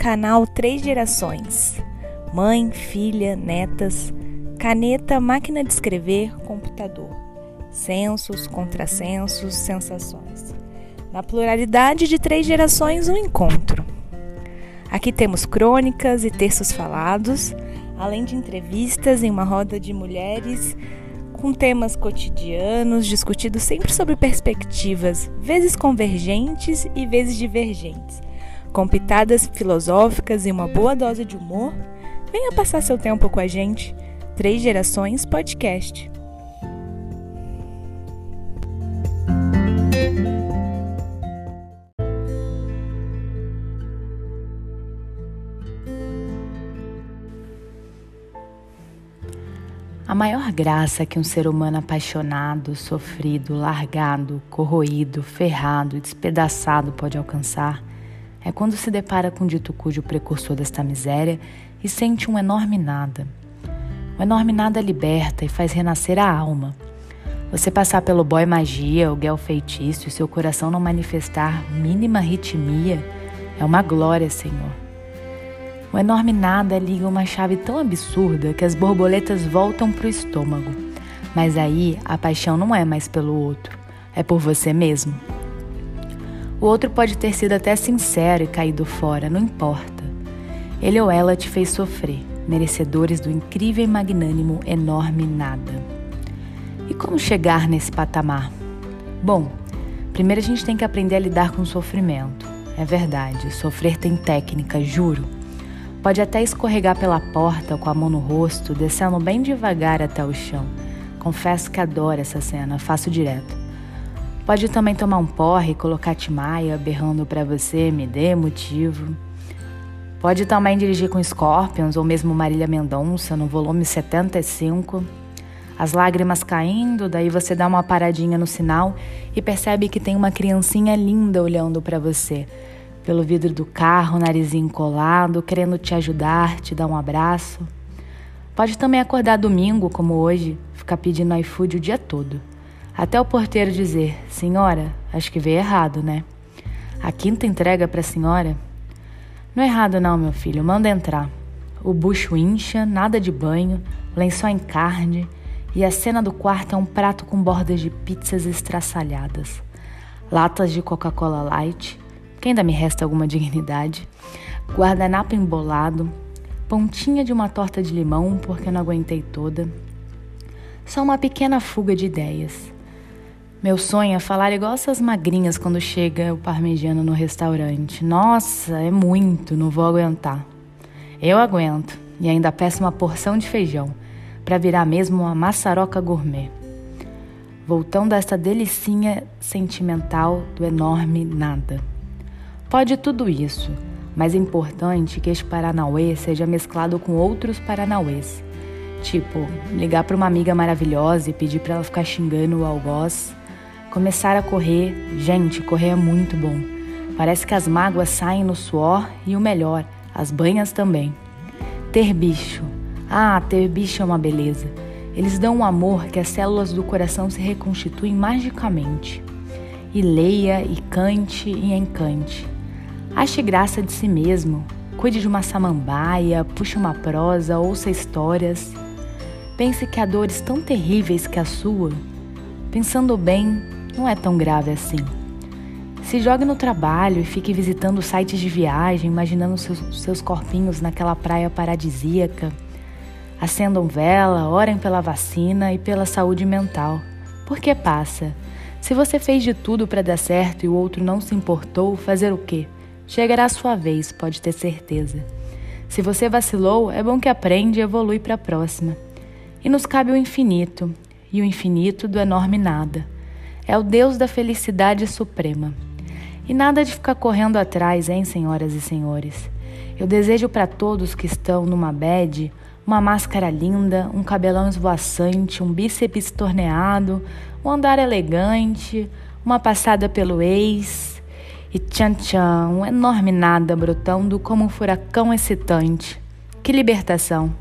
canal Três Gerações: mãe, filha, netas, caneta, máquina de escrever, computador, sensos, contrassensos, sensações. Na pluralidade de três gerações, um encontro. Aqui temos crônicas e textos falados, além de entrevistas em uma roda de mulheres com temas cotidianos discutidos sempre sobre perspectivas, vezes convergentes e vezes divergentes, com pitadas filosóficas e uma boa dose de humor. Venha passar seu tempo com a gente. Três Gerações Podcast. A maior graça que um ser humano apaixonado, sofrido, largado, corroído, ferrado e despedaçado pode alcançar é quando se depara com o dito cujo precursor desta miséria e sente um enorme nada. O enorme nada liberta e faz renascer a alma. Você passar pelo boy magia, o guel feitiço e seu coração não manifestar mínima ritmia é uma glória, Senhor. O enorme nada liga uma chave tão absurda que as borboletas voltam para o estômago. Mas aí a paixão não é mais pelo outro, é por você mesmo. O outro pode ter sido até sincero e caído fora, não importa. Ele ou ela te fez sofrer, merecedores do incrível e magnânimo enorme nada. E como chegar nesse patamar? Bom, primeiro a gente tem que aprender a lidar com o sofrimento. É verdade, sofrer tem técnica, juro. Pode até escorregar pela porta com a mão no rosto, descendo bem devagar até o chão. Confesso que adoro essa cena, faço direto. Pode também tomar um porre colocar Timaya berrando para você, me dê motivo. Pode também dirigir com Scorpions ou mesmo Marília Mendonça no volume 75. As lágrimas caindo, daí você dá uma paradinha no sinal e percebe que tem uma criancinha linda olhando para você pelo vidro do carro, narizinho colado, querendo te ajudar, te dar um abraço. Pode também acordar domingo, como hoje, ficar pedindo iFood o dia todo. Até o porteiro dizer: Senhora, acho que veio errado, né? A quinta entrega para a senhora? Não é errado, não, meu filho, manda entrar. O bucho incha, nada de banho, lençol em carne, e a cena do quarto é um prato com bordas de pizzas estraçalhadas, latas de Coca-Cola Light, que ainda me resta alguma dignidade, guardanapo embolado, pontinha de uma torta de limão, porque não aguentei toda. Só uma pequena fuga de ideias. Meu sonho é falar igual essas magrinhas quando chega o parmegiano no restaurante. Nossa, é muito, não vou aguentar. Eu aguento e ainda peço uma porção de feijão para virar mesmo uma maçaroca gourmet. Voltando a esta delicinha sentimental do enorme nada. Pode tudo isso, mas é importante que este Paranauê seja mesclado com outros Paranauês. Tipo, ligar para uma amiga maravilhosa e pedir para ela ficar xingando o algoz. Começar a correr. Gente, correr é muito bom. Parece que as mágoas saem no suor e o melhor, as banhas também. Ter bicho. Ah, ter bicho é uma beleza. Eles dão um amor que as células do coração se reconstituem magicamente. E leia, e cante, e encante. Ache graça de si mesmo, cuide de uma samambaia, puxe uma prosa, ouça histórias. Pense que há dores tão terríveis que a sua, pensando bem, não é tão grave assim. Se jogue no trabalho e fique visitando sites de viagem, imaginando seus, seus corpinhos naquela praia paradisíaca. Acendam vela, orem pela vacina e pela saúde mental. Porque passa. Se você fez de tudo para dar certo e o outro não se importou, fazer o quê? Chegará a sua vez, pode ter certeza. Se você vacilou, é bom que aprende e evolui para a próxima. E nos cabe o infinito, e o infinito do enorme nada. É o Deus da felicidade suprema. E nada de ficar correndo atrás, hein, senhoras e senhores? Eu desejo para todos que estão numa bed uma máscara linda, um cabelão esvoaçante, um bíceps torneado, um andar elegante, uma passada pelo ex, e tchan tchan, um enorme nada brotando como um furacão excitante. Que libertação!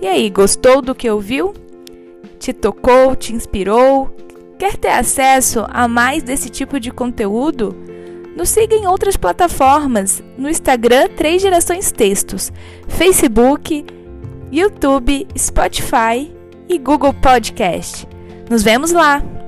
E aí, gostou do que ouviu? Te tocou, te inspirou? Quer ter acesso a mais desse tipo de conteúdo? Nos siga em outras plataformas, no Instagram Três Gerações Textos, Facebook, YouTube, Spotify e Google Podcast. Nos vemos lá!